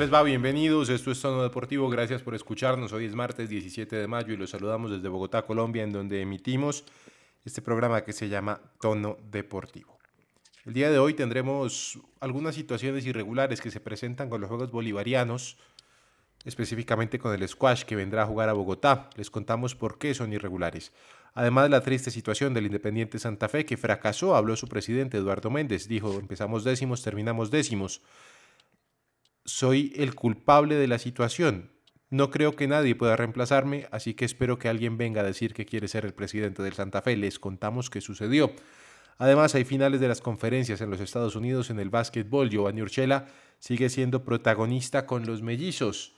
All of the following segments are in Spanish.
les va? Bienvenidos. Esto es Tono Deportivo. Gracias por escucharnos. Hoy es martes 17 de mayo y los saludamos desde Bogotá, Colombia, en donde emitimos este programa que se llama Tono Deportivo. El día de hoy tendremos algunas situaciones irregulares que se presentan con los Juegos Bolivarianos, específicamente con el squash que vendrá a jugar a Bogotá. Les contamos por qué son irregulares. Además, la triste situación del Independiente Santa Fe que fracasó, habló su presidente Eduardo Méndez. Dijo, empezamos décimos, terminamos décimos soy el culpable de la situación. No creo que nadie pueda reemplazarme, así que espero que alguien venga a decir que quiere ser el presidente del Santa Fe. Les contamos qué sucedió. Además, hay finales de las conferencias en los Estados Unidos en el básquetbol. Giovanni Urchela sigue siendo protagonista con los mellizos.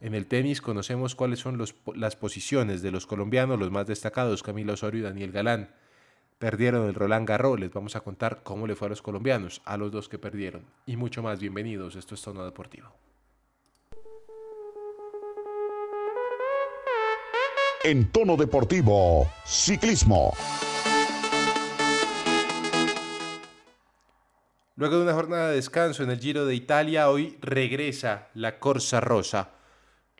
En el tenis conocemos cuáles son las posiciones de los colombianos, los más destacados, Camila Osorio y Daniel Galán. Perdieron el Roland Garros, les vamos a contar cómo le fue a los colombianos, a los dos que perdieron. Y mucho más, bienvenidos, esto es Tono Deportivo. En tono deportivo, ciclismo. Luego de una jornada de descanso en el Giro de Italia, hoy regresa la Corsa Rosa.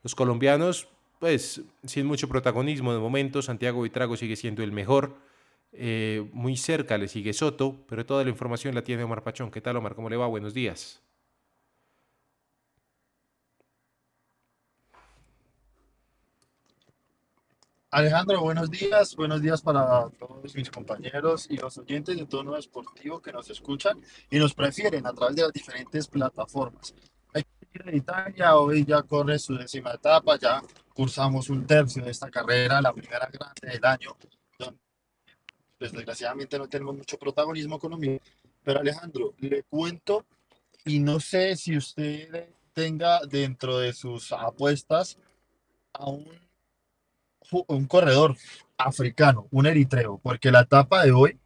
Los colombianos, pues, sin mucho protagonismo de momento, Santiago Vitrago sigue siendo el mejor. Eh, muy cerca le sigue Soto, pero toda la información la tiene Omar Pachón. ¿Qué tal, Omar? ¿Cómo le va? Buenos días. Alejandro, buenos días, buenos días para todos mis compañeros y los oyentes de Tono Deportivo que nos escuchan y nos prefieren a través de las diferentes plataformas. A Italia, hoy ya corre su décima etapa, ya cursamos un tercio de esta carrera, la primera grande del año, pues, desgraciadamente no tenemos mucho protagonismo económico, pero Alejandro, le cuento y no sé si usted tenga dentro de sus apuestas a un un corredor africano, un eritreo, porque la etapa de hoy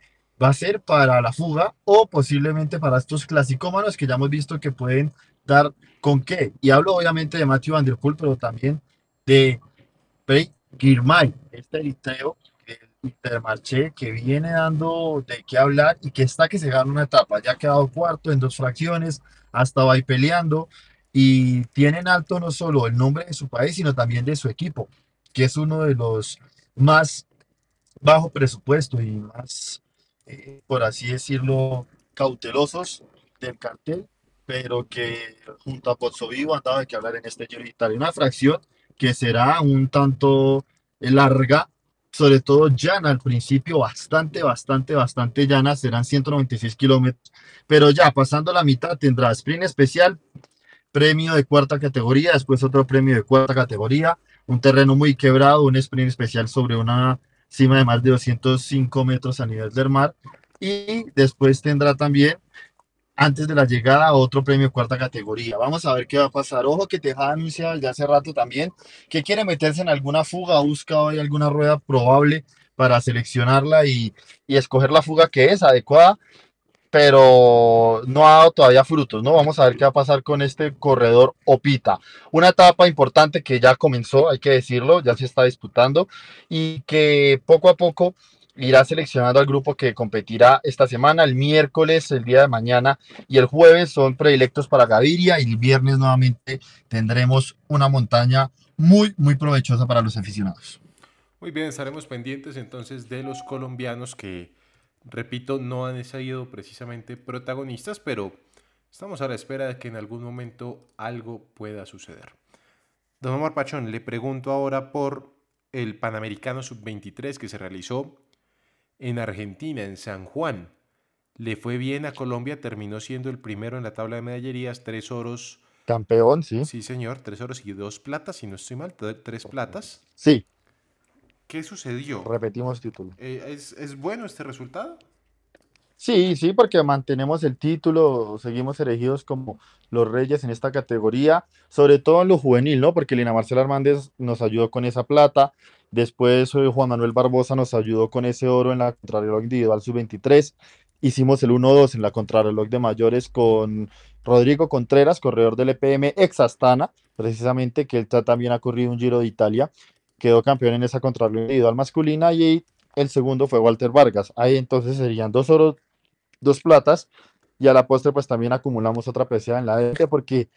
va a ser para la fuga o posiblemente para estos clasicómanos que ya hemos visto que pueden dar con qué. Y hablo obviamente de Matthew Van Der Poel, pero también de Pei Girmay, este eritreo Intermarché que viene dando de qué hablar y que está que se gana una etapa. Ya ha quedado cuarto en dos fracciones, ha estado ahí peleando y tiene en alto no solo el nombre de su país, sino también de su equipo que es uno de los más bajo presupuesto y más, eh, por así decirlo, cautelosos del cartel, pero que junto a Pozzo Vivo han dado de que hablar en este Giro. Una fracción que será un tanto larga, sobre todo llana al principio, bastante, bastante, bastante llana, serán 196 kilómetros, pero ya pasando la mitad tendrá sprint especial, premio de cuarta categoría, después otro premio de cuarta categoría, un terreno muy quebrado, un sprint especial sobre una cima de más de 205 metros a nivel del mar. Y después tendrá también, antes de la llegada, otro premio cuarta categoría. Vamos a ver qué va a pasar. Ojo que Tejada anuncia desde hace rato también que quiere meterse en alguna fuga, busca hoy alguna rueda probable para seleccionarla y, y escoger la fuga que es adecuada pero no ha dado todavía frutos, ¿no? Vamos a ver qué va a pasar con este corredor Opita. Una etapa importante que ya comenzó, hay que decirlo, ya se está disputando y que poco a poco irá seleccionando al grupo que competirá esta semana. El miércoles, el día de mañana y el jueves son predilectos para Gaviria y el viernes nuevamente tendremos una montaña muy, muy provechosa para los aficionados. Muy bien, estaremos pendientes entonces de los colombianos que, repito, no han sido precisamente protagonistas, pero estamos a la espera de que en algún momento algo pueda suceder. Don Omar Pachón, le pregunto ahora por el Panamericano Sub-23 que se realizó en Argentina, en San Juan. Le fue bien a Colombia, terminó siendo el primero en la tabla de medallerías, tres oros, Campeón, sí. sí señor, tres oros y dos platas, si no estoy mal, tre- tres platas. Sí, ¿Qué sucedió? repetimos título. Eh, ¿es, es bueno este resultado? Sí, sí, porque mantenemos el título, seguimos elegidos como los reyes en esta categoría, sobre todo en lo juvenil, ¿no? Porque Lina Marcela Hernández nos ayudó con esa plata, después eh, Juan Manuel Barbosa nos ayudó con ese oro en la contrarreloj individual sub-23, hicimos el 1-2 en la contrarreloj de mayores con Rodrigo Contreras, corredor del EPM ex Astana, precisamente, que él ta- también ha corrido un Giro de Italia, quedó campeón en esa contrarreloj individual masculina y el segundo fue Walter Vargas. Ahí entonces serían dos oros dos platas. Y a la postre pues también acumulamos otra presea en la élite porque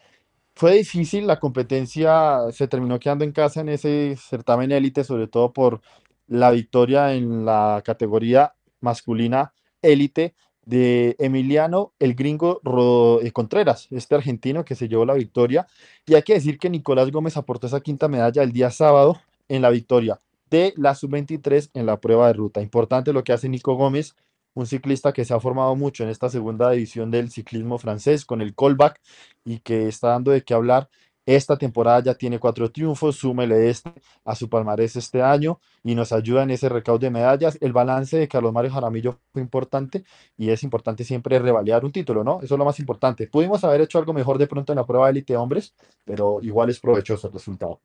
fue difícil, la competencia se terminó quedando en casa en ese certamen élite, sobre todo por la victoria en la categoría masculina élite de Emiliano el gringo Ro- eh, Contreras, este argentino que se llevó la victoria. Y hay que decir que Nicolás Gómez aportó esa quinta medalla el día sábado en la victoria de la sub-23 en la prueba de ruta. Importante lo que hace Nico Gómez, un ciclista que se ha formado mucho en esta segunda división del ciclismo francés con el callback y que está dando de qué hablar. Esta temporada ya tiene cuatro triunfos, súmele este a su palmarés este año y nos ayuda en ese recaudo de medallas. El balance de Carlos Mario Jaramillo fue importante y es importante siempre revalidar un título, ¿no? Eso es lo más importante. Pudimos haber hecho algo mejor de pronto en la prueba de élite hombres, pero igual es provechoso el resultado.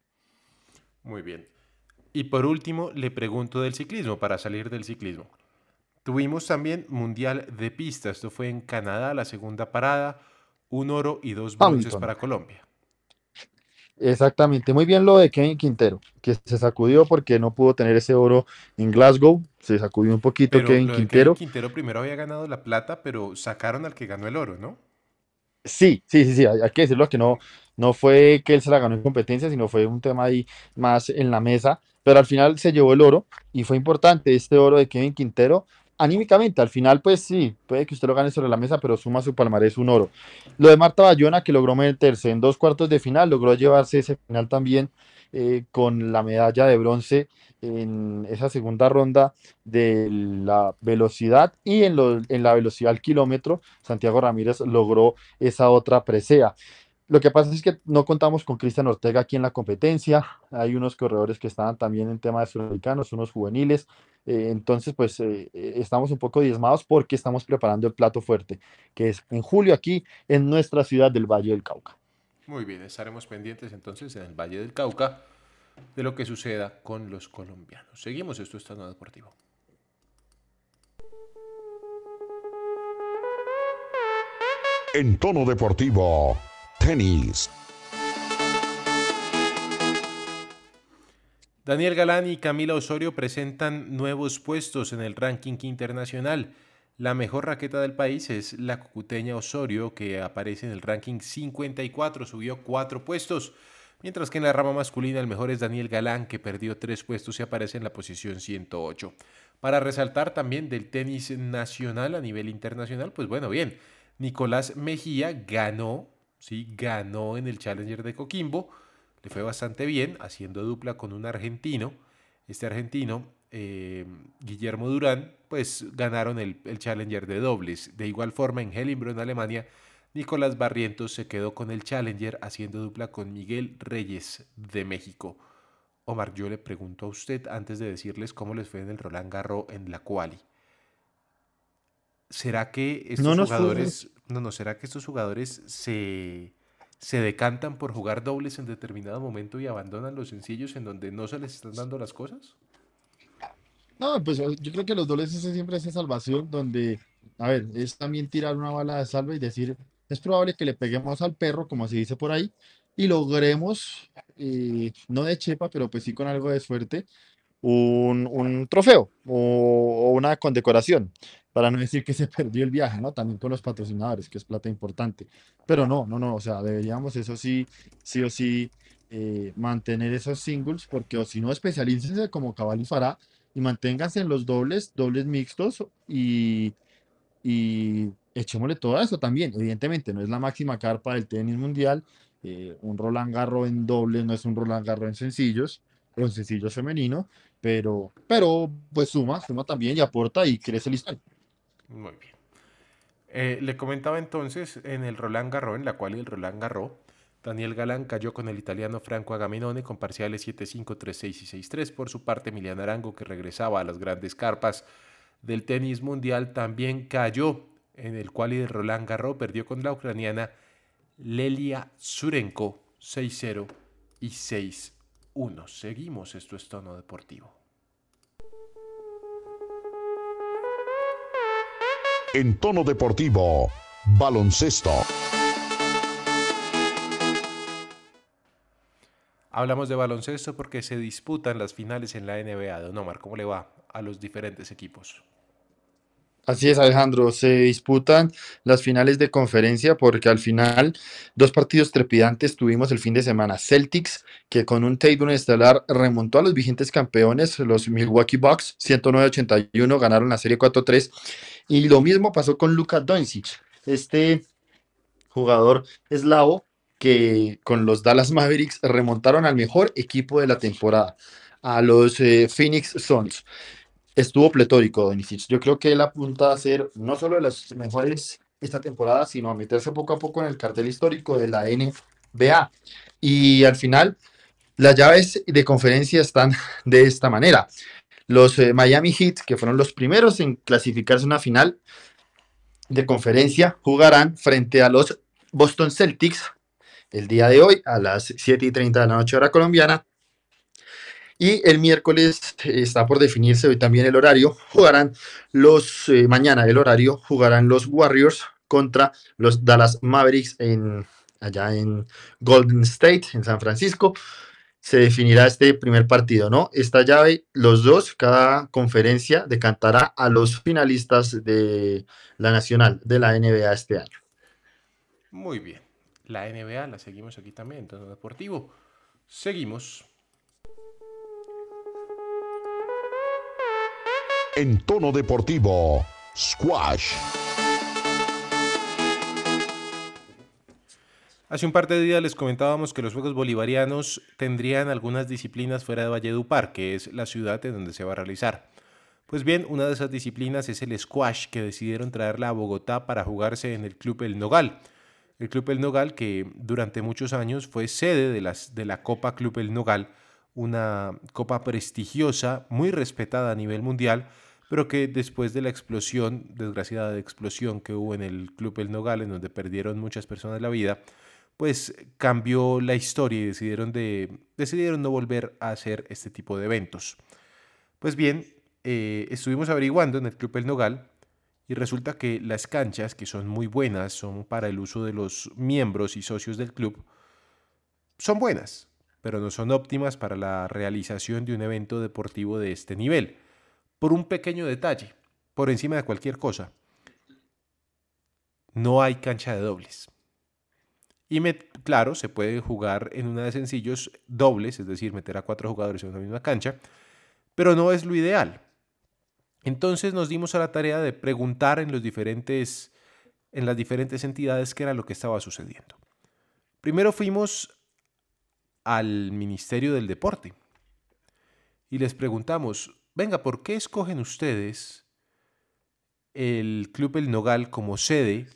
Muy bien. Y por último, le pregunto del ciclismo, para salir del ciclismo. Tuvimos también Mundial de Pista. Esto fue en Canadá, la segunda parada. Un oro y dos bronces para Colombia. Exactamente, muy bien lo de Kevin Quintero, que se sacudió porque no pudo tener ese oro en Glasgow, se sacudió un poquito Pero Kevin lo de Kevin Quintero. Quintero primero había ganado la plata, pero sacaron al que ganó el oro, ¿no? Sí, sí, sí, sí, hay, hay que decirlo que no, no fue que él se la ganó en competencia, sino fue un tema ahí más en la mesa, pero al final se llevó el oro y fue importante este oro de Kevin Quintero. Anímicamente, al final, pues sí, puede que usted lo gane sobre la mesa, pero suma su palmarés un oro. Lo de Marta Bayona, que logró meterse en dos cuartos de final, logró llevarse ese final también eh, con la medalla de bronce en esa segunda ronda de la velocidad y en, lo- en la velocidad al kilómetro, Santiago Ramírez logró esa otra presea. Lo que pasa es que no contamos con Cristian Ortega aquí en la competencia. Hay unos corredores que estaban también en tema de sudamericanos, unos juveniles. Eh, entonces, pues eh, eh, estamos un poco diezmados porque estamos preparando el plato fuerte, que es en julio aquí en nuestra ciudad del Valle del Cauca. Muy bien, estaremos pendientes entonces en el Valle del Cauca de lo que suceda con los colombianos. Seguimos, esto es Tono Deportivo. En tono deportivo, tenis. Daniel Galán y Camila Osorio presentan nuevos puestos en el ranking internacional. La mejor raqueta del país es la cucuteña Osorio, que aparece en el ranking 54, subió cuatro puestos. Mientras que en la rama masculina el mejor es Daniel Galán, que perdió tres puestos y aparece en la posición 108. Para resaltar también del tenis nacional a nivel internacional, pues bueno, bien, Nicolás Mejía ganó, sí, ganó en el Challenger de Coquimbo, le fue bastante bien, haciendo dupla con un argentino. Este argentino, eh, Guillermo Durán, pues ganaron el, Challenger de dobles. De igual forma, en Hellinbro, en Alemania, Nicolás Barrientos se quedó con el Challenger haciendo dupla con Miguel Reyes de México. Omar, yo le pregunto a usted antes de decirles cómo les fue en el Roland Garros en la quali. ¿Será que estos No nos fue- jugadores, no, no, será que estos jugadores se, se decantan por jugar dobles en determinado momento y abandonan los sencillos en donde no se les están dando las cosas? No, pues yo creo que los dobles ese siempre es esa salvación donde, a ver, es también tirar una bala de salva y decir, es probable que le peguemos al perro, como se dice por ahí, y logremos, eh, no de chepa, pero pues sí con algo de suerte, un, un trofeo o, o una condecoración, para no decir que se perdió el viaje, ¿no? También con los patrocinadores, que es plata importante. Pero no, no, no, o sea, deberíamos eso sí, sí o sí, eh, mantener esos singles, porque o si no, especialícense como Cavalli fará y manténganse en los dobles, dobles mixtos y, y echémosle todo eso también. Evidentemente, no es la máxima carpa del tenis mundial. eh, un Roland Garros en dobles no es un Roland Garros en sencillos, o en sencillos femenino, pero, pero pues suma, suma también y aporta y crece el listón. Muy bien. Eh, le comentaba entonces en el Roland Garros, en la cual el Roland Garros, Daniel Galán cayó con el italiano Franco Agamenone con parciales 7-5, 3-6 y 6-3. Por su parte, Emiliano Arango, que regresaba a las grandes carpas del tenis mundial, también cayó en el cual del Roland Garros, perdió con la ucraniana Lelia Surenko 6-0 y 6-1. Seguimos, esto es tono deportivo. En tono deportivo, baloncesto. Hablamos de baloncesto porque se disputan las finales en la NBA. Don Omar, ¿cómo le va a los diferentes equipos? Así es, Alejandro. Se disputan las finales de conferencia porque al final dos partidos trepidantes tuvimos el fin de semana. Celtics, que con un Tatum estelar remontó a los vigentes campeones, los Milwaukee Bucks, 109-81, ganaron la serie 4-3. Y lo mismo pasó con Luka Doncic, este jugador eslavo que con los Dallas Mavericks remontaron al mejor equipo de la temporada, a los eh, Phoenix Suns estuvo pletórico Donicic. Yo creo que él apunta a ser no solo de los mejores esta temporada, sino a meterse poco a poco en el cartel histórico de la NBA. Y al final, las llaves de conferencia están de esta manera. Los eh, Miami Heat, que fueron los primeros en clasificarse a una final de conferencia, jugarán frente a los Boston Celtics el día de hoy a las 7 y 30 de la noche hora colombiana y el miércoles está por definirse hoy también el horario. Jugarán los, eh, mañana el horario, jugarán los Warriors contra los Dallas Mavericks en, allá en Golden State, en San Francisco. Se definirá este primer partido, ¿no? Esta llave, los dos, cada conferencia decantará a los finalistas de la nacional de la NBA este año. Muy bien. La NBA la seguimos aquí también, en tono deportivo. Seguimos. En tono deportivo, squash. Hace un par de días les comentábamos que los Juegos Bolivarianos tendrían algunas disciplinas fuera de Valledupar, que es la ciudad en donde se va a realizar. Pues bien, una de esas disciplinas es el squash, que decidieron traerla a Bogotá para jugarse en el Club El Nogal. El Club El Nogal, que durante muchos años fue sede de, de la Copa Club El Nogal, una copa prestigiosa, muy respetada a nivel mundial, pero que después de la explosión, desgraciada explosión que hubo en el Club El Nogal, en donde perdieron muchas personas la vida, pues cambió la historia y decidieron, de, decidieron no volver a hacer este tipo de eventos. Pues bien, eh, estuvimos averiguando en el Club El Nogal y resulta que las canchas, que son muy buenas, son para el uso de los miembros y socios del club, son buenas, pero no son óptimas para la realización de un evento deportivo de este nivel por un pequeño detalle, por encima de cualquier cosa. No hay cancha de dobles. Y claro, se puede jugar en una de sencillos dobles, es decir, meter a cuatro jugadores en una misma cancha, pero no es lo ideal. Entonces nos dimos a la tarea de preguntar en, los diferentes, en las diferentes entidades qué era lo que estaba sucediendo. Primero fuimos al Ministerio del Deporte y les preguntamos, venga, ¿por qué escogen ustedes el Club El Nogal como sede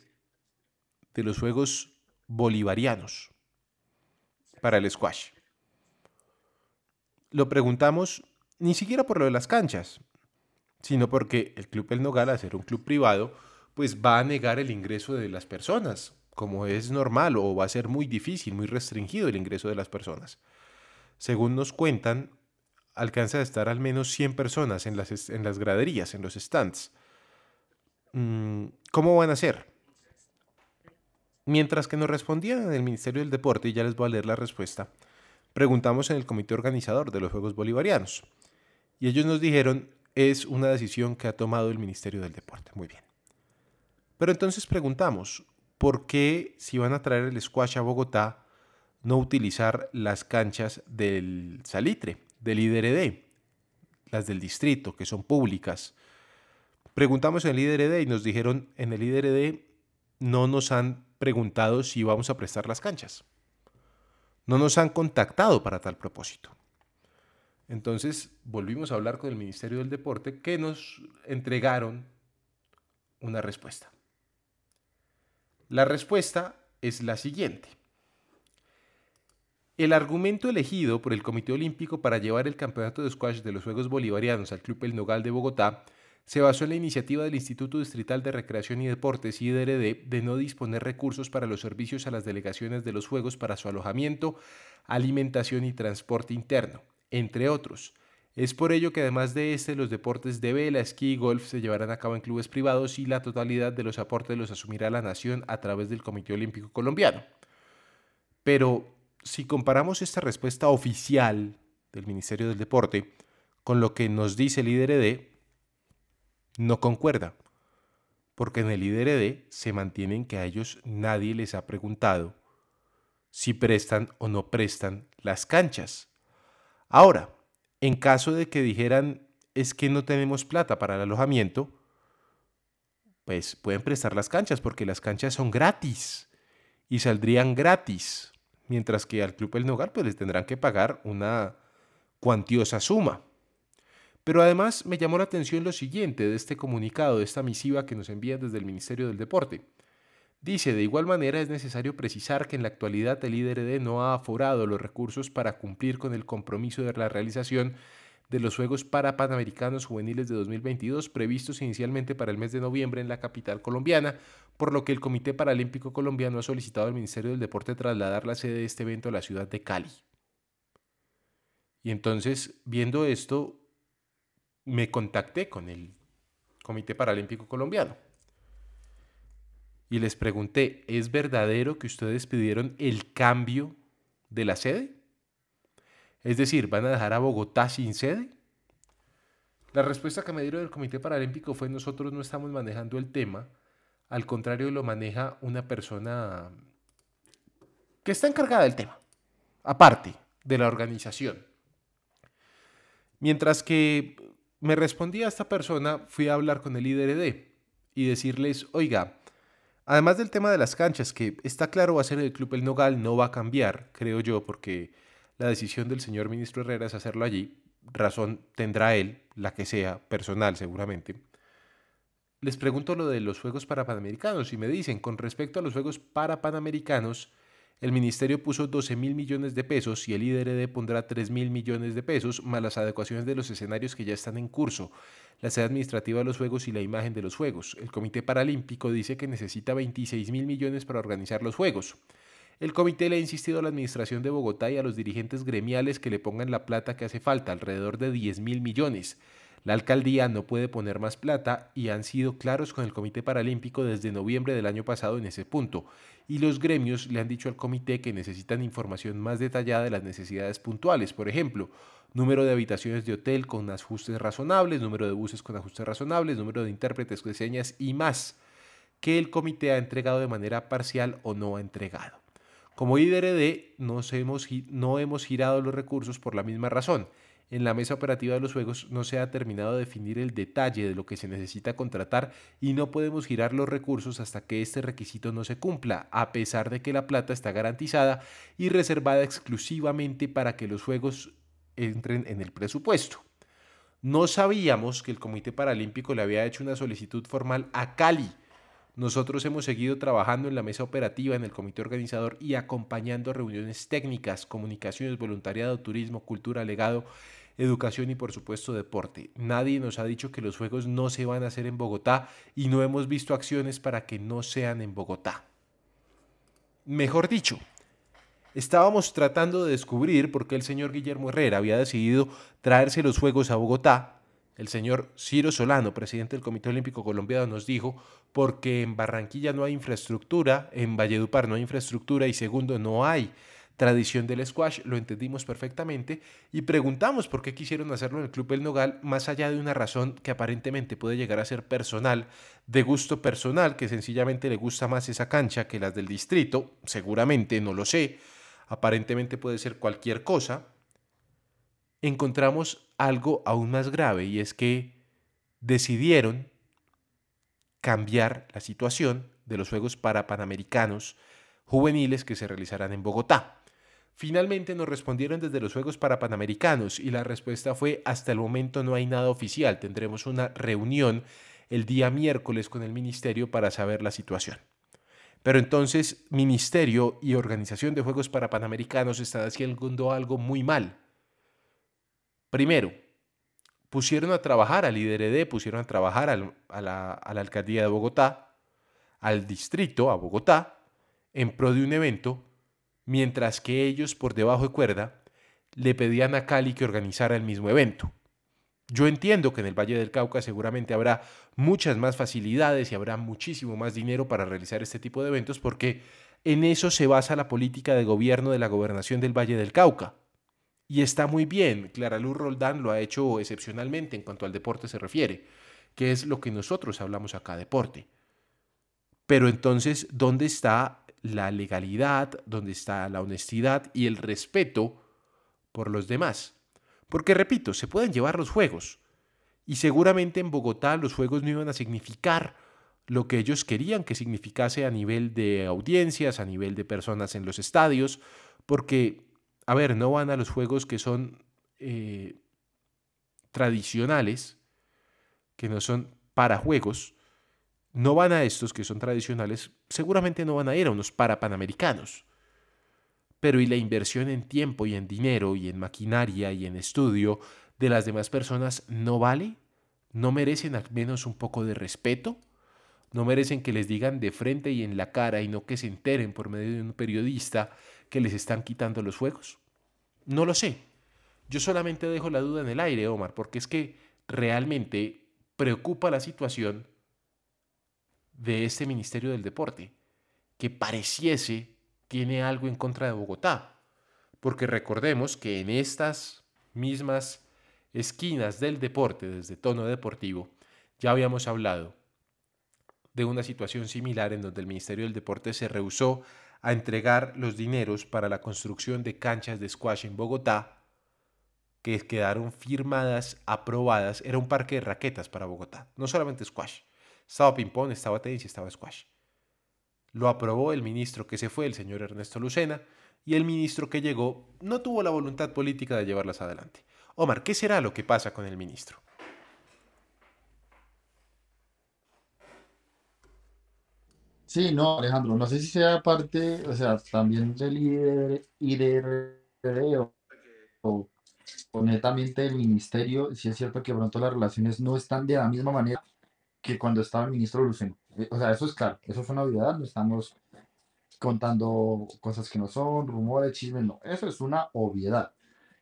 de los Juegos Bolivarianos para el squash? Lo preguntamos ni siquiera por lo de las canchas, sino porque el Club El Nogal, al ser un club privado, pues va a negar el ingreso de las personas, como es normal, o va a ser muy difícil, muy restringido el ingreso de las personas. Según nos cuentan, alcanza a estar al menos 100 personas en las, en las graderías, en los stands. Mm, ¿Cómo van a ser? Mientras que nos respondían en el Ministerio del Deporte, y ya les voy a leer la respuesta, preguntamos en el comité organizador de los Juegos Bolivarianos. Y ellos nos dijeron, es una decisión que ha tomado el Ministerio del Deporte. Muy bien. Pero entonces preguntamos, ¿por qué si van a traer el squash a Bogotá, no utilizar las canchas del Salitre? Del IDRD, las del distrito, que son públicas. Preguntamos en el IDRD y nos dijeron en el IDRD no nos han preguntado si vamos a prestar las canchas. No nos han contactado para tal propósito. Entonces volvimos a hablar con el Ministerio del Deporte que nos entregaron una respuesta. La respuesta es la siguiente. El argumento elegido por el Comité Olímpico para llevar el campeonato de squash de los Juegos Bolivarianos al Club El Nogal de Bogotá se basó en la iniciativa del Instituto Distrital de Recreación y Deportes IDRD de no disponer recursos para los servicios a las delegaciones de los Juegos para su alojamiento, alimentación y transporte interno, entre otros. Es por ello que además de este, los deportes de vela, esquí y golf se llevarán a cabo en clubes privados y la totalidad de los aportes los asumirá la nación a través del Comité Olímpico Colombiano. Pero, si comparamos esta respuesta oficial del Ministerio del Deporte con lo que nos dice el IDRD, no concuerda. porque en el IDRD se mantienen que a ellos nadie les ha preguntado si prestan o no prestan las canchas. Ahora, en caso de que dijeran es que no tenemos plata para el alojamiento, pues pueden prestar las canchas porque las canchas son gratis y saldrían gratis, mientras que al Club El Nogal pues les tendrán que pagar una cuantiosa suma. Pero además me llamó la atención lo siguiente de este comunicado, de esta misiva que nos envía desde el Ministerio del Deporte. Dice, de igual manera es necesario precisar que en la actualidad el IDRD no ha aforado los recursos para cumplir con el compromiso de la realización de los Juegos Parapanamericanos Juveniles de 2022 previstos inicialmente para el mes de noviembre en la capital colombiana, por lo que el Comité Paralímpico Colombiano ha solicitado al Ministerio del Deporte trasladar la sede de este evento a la ciudad de Cali. Y entonces, viendo esto, me contacté con el Comité Paralímpico Colombiano y les pregunté, ¿es verdadero que ustedes pidieron el cambio de la sede? Es decir, ¿van a dejar a Bogotá sin sede? La respuesta que me dieron del Comité Paralímpico fue nosotros no estamos manejando el tema, al contrario lo maneja una persona que está encargada del tema, aparte de la organización. Mientras que me respondía esta persona, fui a hablar con el IDRD y decirles, oiga, Además del tema de las canchas, que está claro va a ser el Club El Nogal, no va a cambiar, creo yo, porque la decisión del señor ministro Herrera es hacerlo allí. Razón tendrá él, la que sea, personal seguramente. Les pregunto lo de los Juegos Parapanamericanos y me dicen, con respecto a los Juegos Parapanamericanos, el ministerio puso 12 mil millones de pesos y el IDRD pondrá 3 mil millones de pesos, más las adecuaciones de los escenarios que ya están en curso la sede administrativa de los Juegos y la imagen de los Juegos. El Comité Paralímpico dice que necesita 26 mil millones para organizar los Juegos. El comité le ha insistido a la administración de Bogotá y a los dirigentes gremiales que le pongan la plata que hace falta, alrededor de 10 mil millones. La alcaldía no puede poner más plata y han sido claros con el Comité Paralímpico desde noviembre del año pasado en ese punto. Y los gremios le han dicho al comité que necesitan información más detallada de las necesidades puntuales. Por ejemplo, número de habitaciones de hotel con ajustes razonables, número de buses con ajustes razonables, número de intérpretes de señas y más que el comité ha entregado de manera parcial o no ha entregado. Como IDRD hemos, no hemos girado los recursos por la misma razón. En la mesa operativa de los juegos no se ha terminado de definir el detalle de lo que se necesita contratar y no podemos girar los recursos hasta que este requisito no se cumpla, a pesar de que la plata está garantizada y reservada exclusivamente para que los juegos entren en el presupuesto. No sabíamos que el Comité Paralímpico le había hecho una solicitud formal a Cali. Nosotros hemos seguido trabajando en la mesa operativa, en el comité organizador y acompañando reuniones técnicas, comunicaciones, voluntariado, turismo, cultura, legado, educación y por supuesto deporte. Nadie nos ha dicho que los Juegos no se van a hacer en Bogotá y no hemos visto acciones para que no sean en Bogotá. Mejor dicho, Estábamos tratando de descubrir por qué el señor Guillermo Herrera había decidido traerse los Juegos a Bogotá. El señor Ciro Solano, presidente del Comité Olímpico Colombiano, nos dijo porque en Barranquilla no hay infraestructura, en Valledupar no hay infraestructura y segundo, no hay tradición del squash, lo entendimos perfectamente y preguntamos por qué quisieron hacerlo en el Club El Nogal, más allá de una razón que aparentemente puede llegar a ser personal, de gusto personal, que sencillamente le gusta más esa cancha que las del distrito, seguramente, no lo sé, aparentemente puede ser cualquier cosa, encontramos algo aún más grave y es que decidieron cambiar la situación de los Juegos para Panamericanos juveniles que se realizarán en Bogotá. Finalmente nos respondieron desde los Juegos para Panamericanos y la respuesta fue hasta el momento no hay nada oficial, tendremos una reunión el día miércoles con el ministerio para saber la situación. Pero entonces Ministerio y Organización de Juegos para Panamericanos están haciendo algo muy mal. Primero, pusieron a trabajar al IDRD, pusieron a trabajar a, la, a la alcaldía de Bogotá, al distrito, a Bogotá, en pro de un evento, mientras que ellos, por debajo de cuerda, le pedían a Cali que organizara el mismo evento. Yo entiendo que en el Valle del Cauca seguramente habrá muchas más facilidades y habrá muchísimo más dinero para realizar este tipo de eventos porque en eso se basa la política de gobierno de la gobernación del Valle del Cauca. Y está muy bien, Clara Luz Roldán lo ha hecho excepcionalmente en cuanto al deporte se refiere, que es lo que nosotros hablamos acá, deporte. Pero entonces, ¿dónde está la legalidad, dónde está la honestidad y el respeto por los demás? Porque, repito, se pueden llevar los juegos. Y seguramente en Bogotá los juegos no iban a significar lo que ellos querían que significase a nivel de audiencias, a nivel de personas en los estadios, porque, a ver, no van a los juegos que son eh, tradicionales, que no son para juegos, no van a estos que son tradicionales, seguramente no van a ir a unos para panamericanos. Pero ¿y la inversión en tiempo y en dinero y en maquinaria y en estudio de las demás personas no vale? ¿No merecen al menos un poco de respeto? ¿No merecen que les digan de frente y en la cara y no que se enteren por medio de un periodista que les están quitando los juegos? No lo sé. Yo solamente dejo la duda en el aire, Omar, porque es que realmente preocupa la situación de este Ministerio del Deporte, que pareciese tiene algo en contra de Bogotá. Porque recordemos que en estas mismas esquinas del deporte, desde tono deportivo, ya habíamos hablado de una situación similar en donde el Ministerio del Deporte se rehusó a entregar los dineros para la construcción de canchas de squash en Bogotá, que quedaron firmadas, aprobadas. Era un parque de raquetas para Bogotá, no solamente squash. Estaba ping-pong, estaba tenis y estaba squash. Lo aprobó el ministro que se fue, el señor Ernesto Lucena, y el ministro que llegó no tuvo la voluntad política de llevarlas adelante. Omar, ¿qué será lo que pasa con el ministro? Sí, no, Alejandro, no sé si sea parte, o sea, también del líder IDRD o, o, o netamente del ministerio, si es cierto que pronto las relaciones no están de la misma manera que cuando estaba el ministro Luceno. Eh, O sea, eso es claro, eso es una obviedad, no estamos contando cosas que no son, rumores, chismes, no, eso es una obviedad.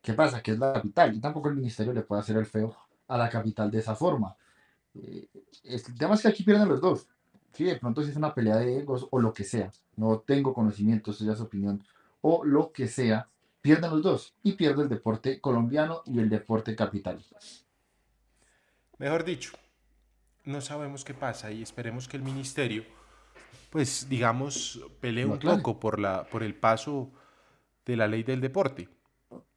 ¿Qué pasa? Que es la capital y tampoco el ministerio le puede hacer el feo a la capital de esa forma. Eh, el tema es que aquí pierden los dos. Sí, de pronto si es una pelea de egos o lo que sea, no tengo conocimiento, eso ya es opinión, o lo que sea, pierden los dos y pierde el deporte colombiano y el deporte capital. Mejor dicho, no sabemos qué pasa y esperemos que el ministerio, pues digamos, pelee un poco por, la, por el paso de la ley del deporte.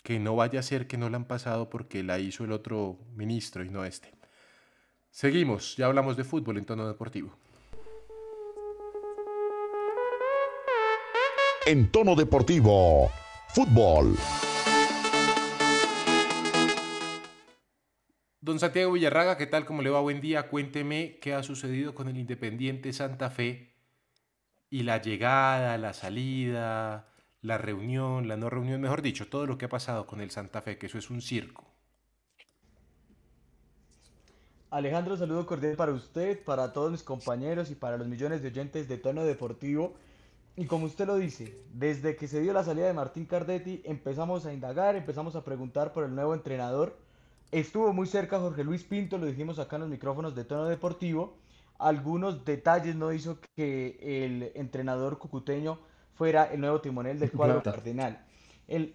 Que no vaya a ser que no la han pasado porque la hizo el otro ministro y no este. Seguimos, ya hablamos de fútbol en tono deportivo. En tono deportivo, fútbol. Don Santiago Villarraga, ¿qué tal? ¿Cómo le va? Buen día. Cuénteme qué ha sucedido con el Independiente Santa Fe y la llegada, la salida, la reunión, la no reunión, mejor dicho, todo lo que ha pasado con el Santa Fe, que eso es un circo. Alejandro, saludo cordial para usted, para todos mis compañeros y para los millones de oyentes de tono deportivo. Y como usted lo dice, desde que se dio la salida de Martín Cardetti, empezamos a indagar, empezamos a preguntar por el nuevo entrenador. Estuvo muy cerca Jorge Luis Pinto, lo dijimos acá en los micrófonos de tono deportivo. Algunos detalles no hizo que el entrenador cucuteño fuera el nuevo timonel del cuadro Plata. cardenal. En,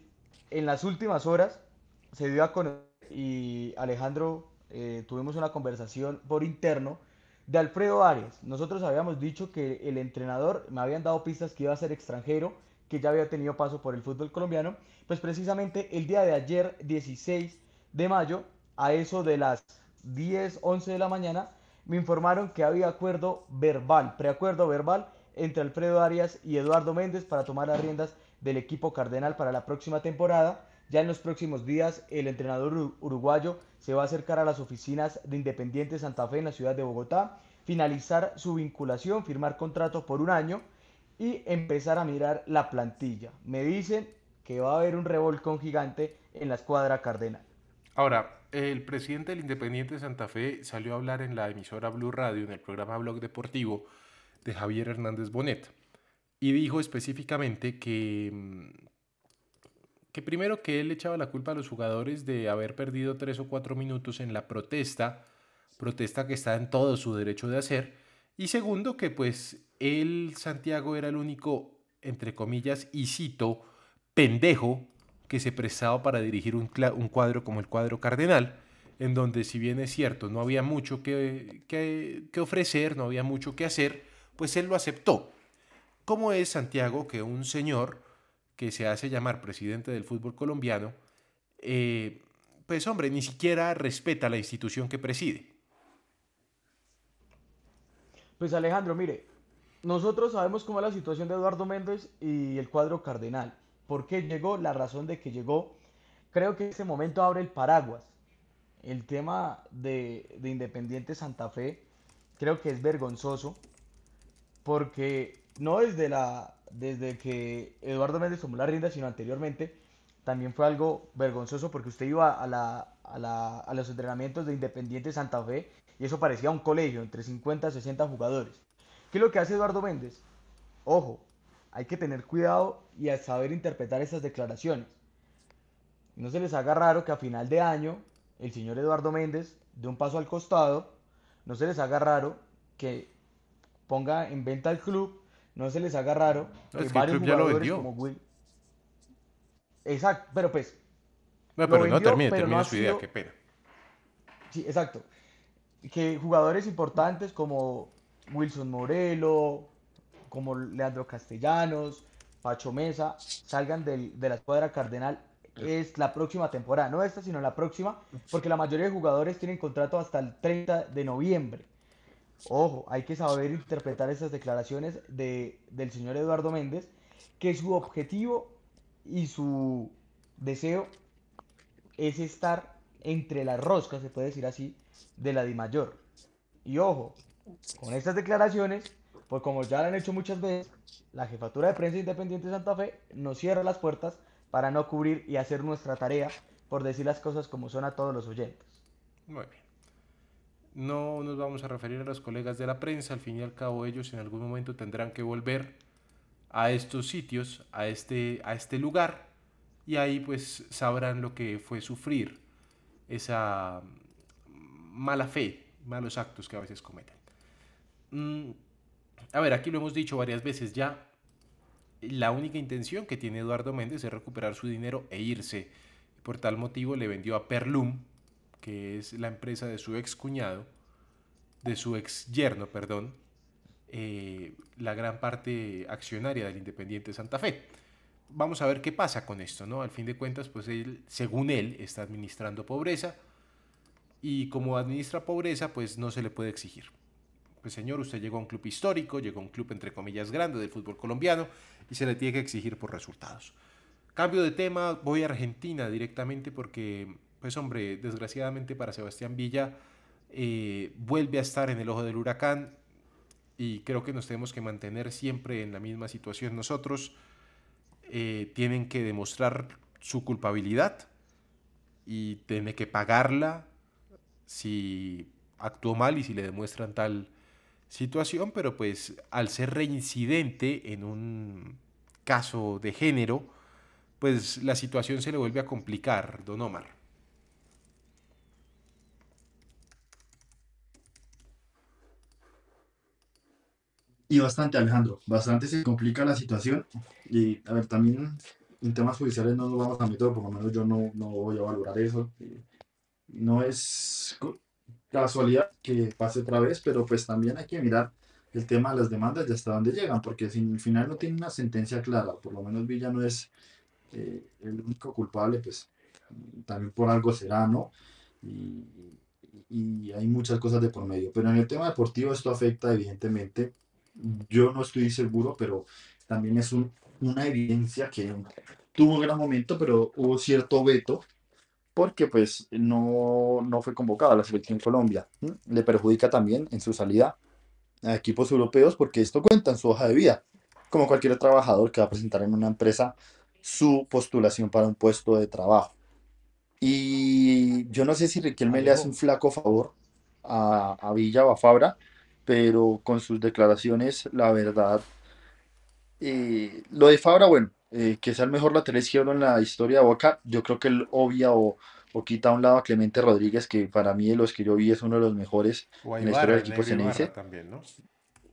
en las últimas horas se dio a conocer y Alejandro eh, tuvimos una conversación por interno de Alfredo Arias. Nosotros habíamos dicho que el entrenador, me habían dado pistas que iba a ser extranjero, que ya había tenido paso por el fútbol colombiano. Pues precisamente el día de ayer, 16 de mayo, a eso de las 10, 11 de la mañana, me informaron que había acuerdo verbal, preacuerdo verbal entre Alfredo Arias y Eduardo Méndez para tomar las riendas del equipo cardenal para la próxima temporada. Ya en los próximos días el entrenador uru- uruguayo se va a acercar a las oficinas de Independiente Santa Fe en la ciudad de Bogotá, finalizar su vinculación, firmar contrato por un año y empezar a mirar la plantilla. Me dicen que va a haber un revolcón gigante en la escuadra cardenal. Ahora, el presidente del Independiente Santa Fe salió a hablar en la emisora Blue Radio, en el programa Blog Deportivo de Javier Hernández Bonet, y dijo específicamente que, mm, que primero que él echaba la culpa a los jugadores de haber perdido tres o cuatro minutos en la protesta, protesta que está en todo su derecho de hacer, y segundo que pues él, Santiago, era el único, entre comillas, y cito, pendejo que se prestaba para dirigir un, un cuadro como el cuadro cardenal, en donde si bien es cierto, no había mucho que, que- que ofrecer, no había mucho que hacer, pues él lo aceptó. ¿Cómo es, Santiago, que un señor que se hace llamar presidente del fútbol colombiano, eh, pues hombre, ni siquiera respeta la institución que preside? Pues Alejandro, mire, nosotros sabemos cómo es la situación de Eduardo Méndez y el cuadro cardenal. ¿Por qué llegó? La razón de que llegó. Creo que ese momento abre el paraguas. El tema de, de Independiente Santa Fe creo que es vergonzoso porque no desde, la, desde que Eduardo Méndez tomó la rienda, sino anteriormente, también fue algo vergonzoso porque usted iba a, la, a, la, a los entrenamientos de Independiente Santa Fe y eso parecía un colegio entre 50 y 60 jugadores. ¿Qué es lo que hace Eduardo Méndez? Ojo, hay que tener cuidado y a saber interpretar esas declaraciones. No se les haga raro que a final de año el señor Eduardo Méndez dé un paso al costado, no se les haga raro que ponga en venta el club, no se les haga raro No, que es que el varios club ya lo jugadores vendió. como Will... Exacto, pero pues No, pero no termine, pero termine no su idea, sido- qué pena. Sí, exacto. Que jugadores importantes como Wilson Morelo, como Leandro Castellanos, Pacho Mesa, salgan del- de la escuadra cardenal es la próxima temporada, no esta, sino la próxima, porque la mayoría de jugadores tienen contrato hasta el 30 de noviembre. Ojo, hay que saber interpretar esas declaraciones de, del señor Eduardo Méndez, que su objetivo y su deseo es estar entre las roscas, se puede decir así, de la Dimayor. Y ojo, con estas declaraciones, pues como ya lo han hecho muchas veces, la jefatura de prensa independiente de Santa Fe nos cierra las puertas para no cubrir y hacer nuestra tarea por decir las cosas como son a todos los oyentes. Muy bien. No nos vamos a referir a los colegas de la prensa, al fin y al cabo ellos en algún momento tendrán que volver a estos sitios, a este, a este lugar, y ahí pues sabrán lo que fue sufrir esa mala fe, malos actos que a veces cometen. A ver, aquí lo hemos dicho varias veces ya, la única intención que tiene Eduardo Méndez es recuperar su dinero e irse. Por tal motivo le vendió a Perlum, que es la empresa de su ex cuñado, de su ex yerno, perdón, eh, la gran parte accionaria del Independiente Santa Fe. Vamos a ver qué pasa con esto, ¿no? Al fin de cuentas, pues él, según él, está administrando pobreza y como administra pobreza, pues no se le puede exigir. Pues señor, usted llegó a un club histórico, llegó a un club entre comillas grande del fútbol colombiano y se le tiene que exigir por resultados. Cambio de tema, voy a Argentina directamente porque, pues hombre, desgraciadamente para Sebastián Villa eh, vuelve a estar en el ojo del huracán y creo que nos tenemos que mantener siempre en la misma situación nosotros. Eh, tienen que demostrar su culpabilidad y tiene que pagarla si actuó mal y si le demuestran tal situación, pero pues al ser reincidente en un caso de género, pues la situación se le vuelve a complicar, don Omar. Y bastante, Alejandro, bastante se complica la situación. Y a ver, también en temas judiciales no nos vamos a meter, por lo menos yo no, no voy a valorar eso. No es casualidad que pase otra vez, pero pues también hay que mirar el tema de las demandas y hasta dónde llegan, porque si al final no tiene una sentencia clara, por lo menos Villa no es eh, el único culpable, pues también por algo será, ¿no? Y, hay muchas cosas de por medio. Pero en el tema deportivo esto afecta evidentemente yo no estoy seguro, pero también es un- una evidencia que tuvo un gran momento, pero hubo cierto veto porque pues no, no fue convocado a la selección Colombia. Le perjudica también en su salida a equipos europeos porque esto cuenta en su hoja de vida, como cualquier trabajador que va a presentar en una empresa su postulación para un puesto de trabajo. Y yo no sé si Riquelme le hace un flaco favor a, a Villa o a Fabra, pero con sus declaraciones, la verdad, eh, lo de Fabra, bueno, eh, que sea el mejor lateral izquierdo en la historia de Boca, yo creo que él obvia o, o quita a un lado a Clemente Rodríguez, que para mí de los que yo vi es uno de los mejores en la historia del equipo también, ¿no?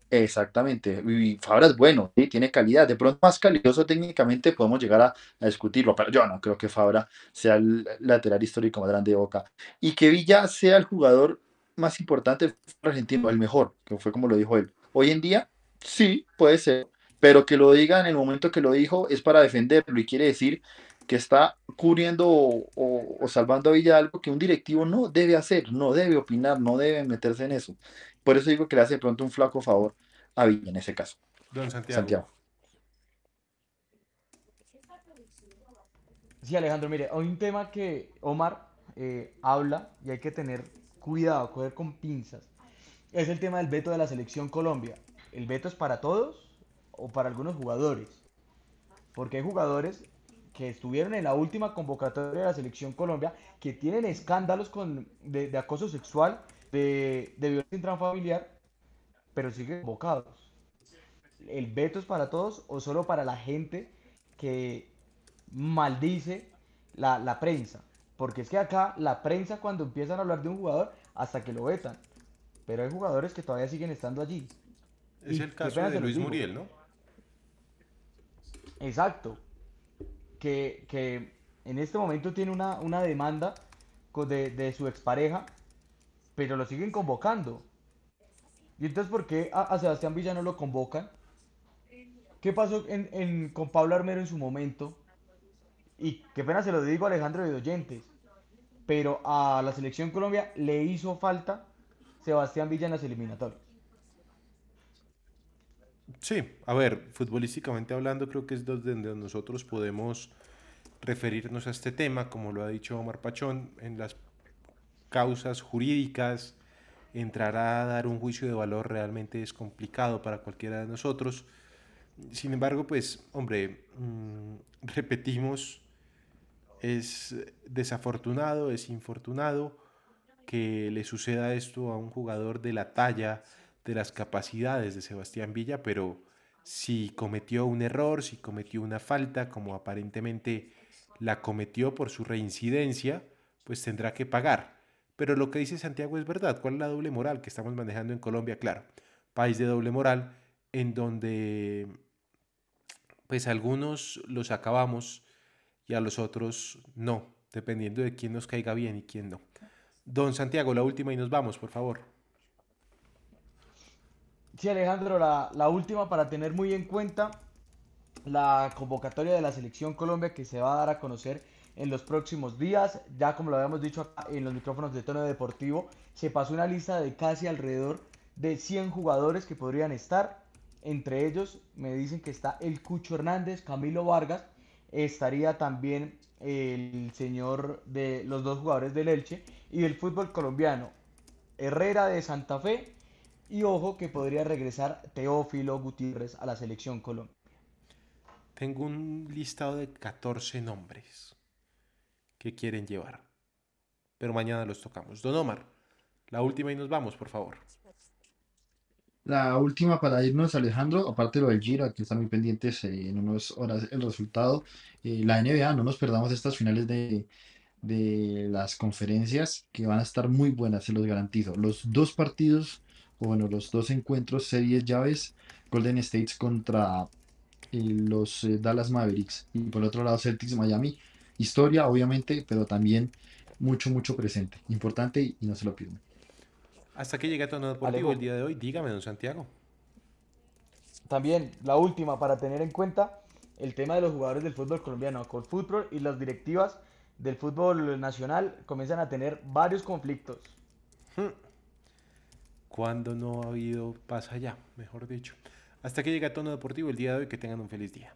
Exactamente, y Fabra es bueno, ¿sí? Tiene calidad, de pronto más calidoso técnicamente podemos llegar a, a discutirlo, pero yo no creo que Fabra sea el lateral histórico más grande de Boca. Y que Villa sea el jugador más importante argentino, el mejor, que fue como lo dijo él. Hoy en día, Sí, puede ser, pero que lo diga en el momento que lo dijo es para defenderlo y quiere decir que está cubriendo o, o- o salvando a Villa algo que un directivo no debe hacer, no debe opinar, no debe meterse en eso. Por eso digo que le hace de pronto un flaco favor a Villa en ese caso, Don Santiago. Santiago. Sí, Alejandro, mire, hay un tema que Omar eh, habla y hay que tener cuidado, coger con pinzas. Es el tema del veto de la selección Colombia. ¿El veto es para todos o para algunos jugadores? Porque hay jugadores que estuvieron en la última convocatoria de la selección Colombia que tienen escándalos con, de, de acoso sexual, de, de violencia intrafamiliar, pero siguen convocados. ¿El veto es para todos o solo para la gente que maldice la, la prensa. Porque es que acá la prensa cuando empiezan a hablar de un jugador hasta que lo vetan. Pero hay jugadores que todavía siguen estando allí. Es Y el caso de Luis. Muriel, ¿no? Exacto. Que, que en este momento tiene una, una demanda de, de su expareja, pero lo siguen convocando. ¿Y entonces por qué a, a Sebastián Villa no lo convocan? ¿Qué pasó en, en- con Pablo Armero en su momento? Y qué pena se lo digo a Alejandro de Oyentes, pero a la selección Colombia le hizo falta Sebastián Villa en las eliminatorias. Sí, a ver, futbolísticamente hablando, creo que es donde nosotros podemos referirnos a este tema, como lo ha dicho Omar Pachón, en las causas jurídicas, entrar a dar un juicio de valor realmente es complicado para cualquiera de nosotros. Sin embargo, pues, hombre, mm, repetimos, es desafortunado, es infortunado que le suceda esto a un jugador de la talla, de las capacidades de Sebastián Villa, pero si cometió un error, si cometió una falta, como aparentemente la cometió por su reincidencia, pues tendrá que pagar. Pero lo que dice Santiago es verdad. ¿Cuál es la doble moral que estamos manejando en Colombia? Claro, país de doble moral en donde pues algunos los acabamos y a los otros no, dependiendo de quién nos caiga bien y quién no. Don Santiago, la última y nos vamos, por favor. Sí, Alejandro, la, la última para tener muy en cuenta la convocatoria de la Selección Colombia que se va a dar a conocer en los próximos días. Ya como lo habíamos dicho acá en los micrófonos de tono deportivo, se pasó una lista de casi alrededor de 100 jugadores que podrían estar. Entre ellos me dicen que está el Cucho Hernández, Camilo Vargas, estaría también el señor de los dos jugadores del Elche y del fútbol colombiano, Herrera de Santa Fe y ojo que podría regresar Teófilo Gutiérrez a la selección Colombia. Tengo un listado de 14 nombres que quieren llevar, pero mañana los tocamos. Don Omar, la última y nos vamos, por favor. La última para irnos, Alejandro, aparte de lo del Giro, hay que estar muy pendientes eh, en unas horas el resultado. Eh, la NBA, no nos perdamos estas finales de, de las conferencias que van a estar muy buenas, se los garantizo. Los dos partidos, bueno, los dos encuentros, series llaves, Golden States contra eh, los eh, Dallas Mavericks y por el otro lado Celtics Miami. Historia, obviamente, pero también mucho, mucho presente. Importante y, y no se lo pierdan. Hasta que llega Tono Deportivo Alejo. el día de hoy. Dígame, don Santiago. También la última para tener en cuenta el tema de los jugadores del fútbol colombiano. Con fútbol y las directivas del fútbol nacional comienzan a tener varios conflictos. Cuando no ha habido pasa ya, mejor dicho. Hasta que llega Tono Deportivo el día de hoy. Que tengan un feliz día.